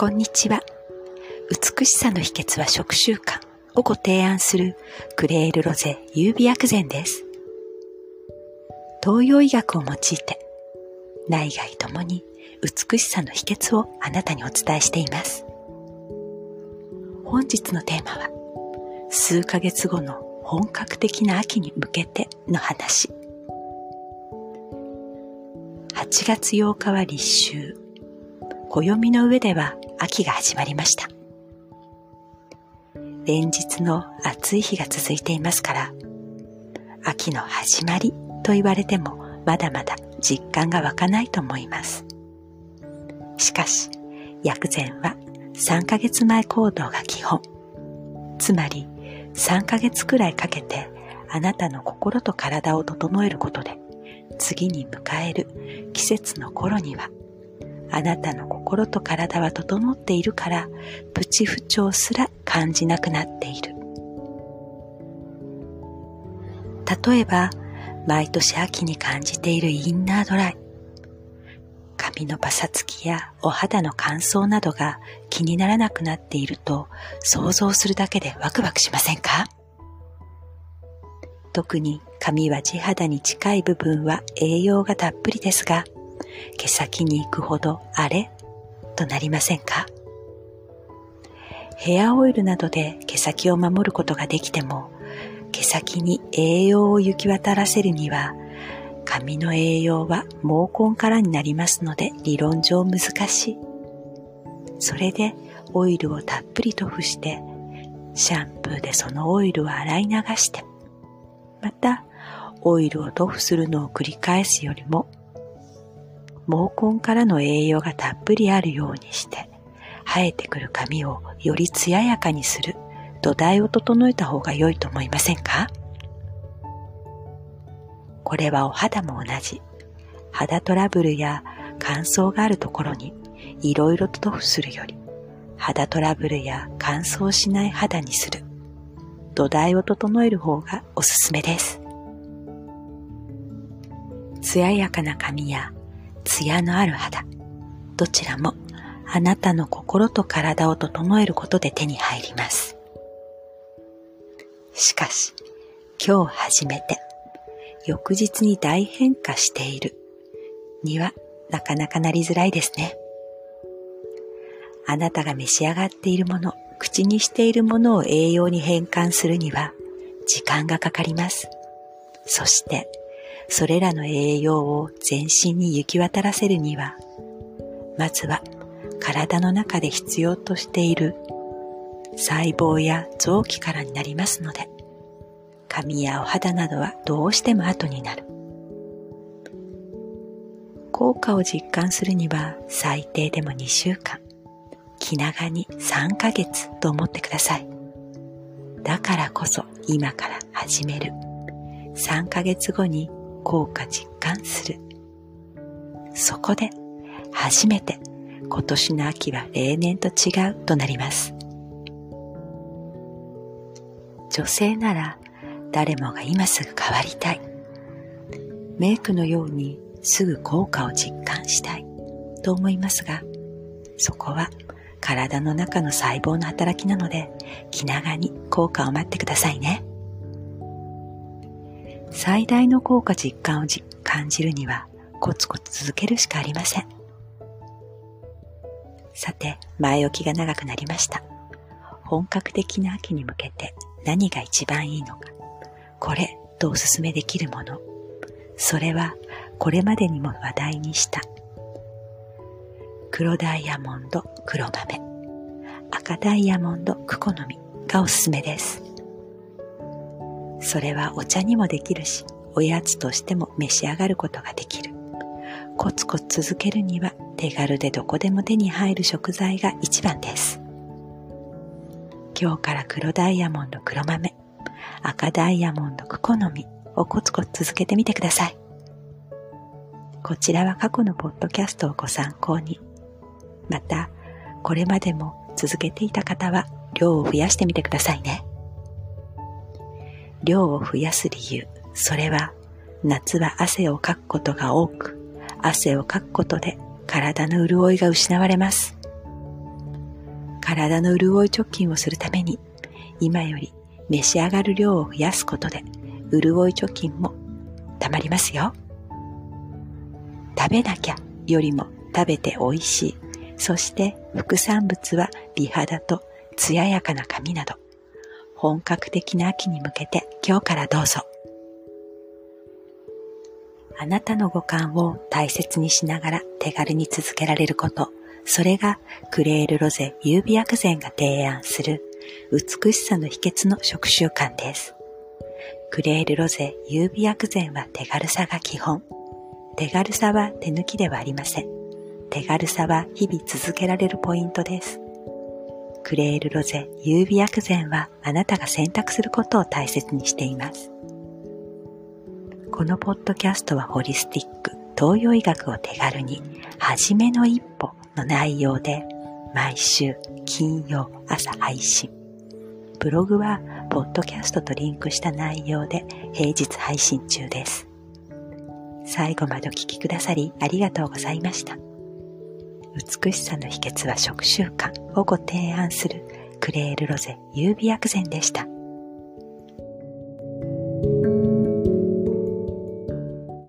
こんにちは。美しさの秘訣は食習慣をご提案するクレールロゼ優美薬膳です。東洋医学を用いて内外ともに美しさの秘訣をあなたにお伝えしています。本日のテーマは数ヶ月後の本格的な秋に向けての話。8月8日は立秋。暦の上では秋が始まりました。連日の暑い日が続いていますから、秋の始まりと言われてもまだまだ実感が湧かないと思います。しかし、薬膳は3ヶ月前行動が基本。つまり、3ヶ月くらいかけてあなたの心と体を整えることで、次に迎える季節の頃にはあなたの心と体は整っているから、プチ不調すら感じなくなっている。例えば、毎年秋に感じているインナードライ。髪のパサつきやお肌の乾燥などが気にならなくなっていると想像するだけでワクワクしませんか？特に髪は地肌に近い部分は栄養がたっぷりですが、毛先に行くほどあれ？となりませんか？ヘアオイルなどで毛先を守ることができても、毛先に栄養を行き渡らせるには、髪の栄養は毛根からになりますので理論上難しい。それでオイルをたっぷりと付して、シャンプーでそのオイルを洗い流して、またオイルを塗布するのを繰り返すよりも毛根からの栄養がたっぷりあるようにして、生えてくる髪をより艶やかにする土台を整えた方が良いと思いませんか？これはお肌も同じ。肌トラブルや乾燥があるところにいろいろと塗布するより、肌トラブルや乾燥しない肌にする。土台を整える方がおすすめです。艶やかな髪や艶のある肌、どちらもあなたの心と体を整えることで手に入ります。しかし、今日初めて、翌日に大変化しているにはなかなかなりづらいですね。あなたが召し上がっているもの、口にしているものを栄養に変換するには時間がかかります。そしてそれらの栄養を全身に行き渡らせるには、まずは体の中で必要としている細胞や臓器からになりますので、髪やお肌などはどうしても後になる。効果を実感するには最低でも2週間、気長に3ヶ月と思ってください。だからこそ今から始める。3ヶ月後に効果実感する。そこで初めて今年の秋は例年と違うとなります。女性なら誰もが今すぐ変わりたい。メイクのようにすぐ効果を実感したいと思いますが、そこは体の中の細胞の働きなので気長に効果を待ってくださいね。最大の効果実感を感じるにはコツコツ続けるしかありません。さて、前置きが長くなりました。本格的な秋に向けて何が一番いいのか。これとおすすめできるもの。それはこれまでにも話題にした黒ダイヤモンド黒豆赤ダイヤモンドクコの実がおすすめです。それはお茶にもできるし、おやつとしても召し上がることができる。コツコツ続けるには手軽でどこでも手に入る食材が一番です。今日から黒ダイヤモンド黒豆、赤ダイヤモンドクコの実をコツコツ続けてみてください。こちらは過去のポッドキャストをご参考に。また、これまでも続けていた方は量を増やしてみてくださいね。量を増やす理由、それは夏は汗をかくことが多く、汗をかくことで体の潤いが失われます。体の潤い貯金をするために今より召し上がる量を増やすことで潤い貯金もたまりますよ。食べなきゃよりも食べて美味しい。そして副産物は美肌と艶やかな髪など本格的な秋に向けて今日からどうぞ。あなたの五感を大切にしながら手軽に続けられること。それがクレールロゼ優美薬膳が提案する美しさの秘訣の食習慣です。クレールロゼ優美薬膳は手軽さが基本。手軽さは手抜きではありません。手軽さは日々続けられるポイントです。クレールロゼ優美薬膳はあなたが選択することを大切にしています。このポッドキャストはホリスティック、東洋医学を手軽に、はじめの一歩の内容で毎週金曜朝配信。ブログはポッドキャストとリンクした内容で平日配信中です。最後までお聴きくださりありがとうございました。美しさの秘訣は食習慣をご提案するクレールロゼ優美薬膳でした。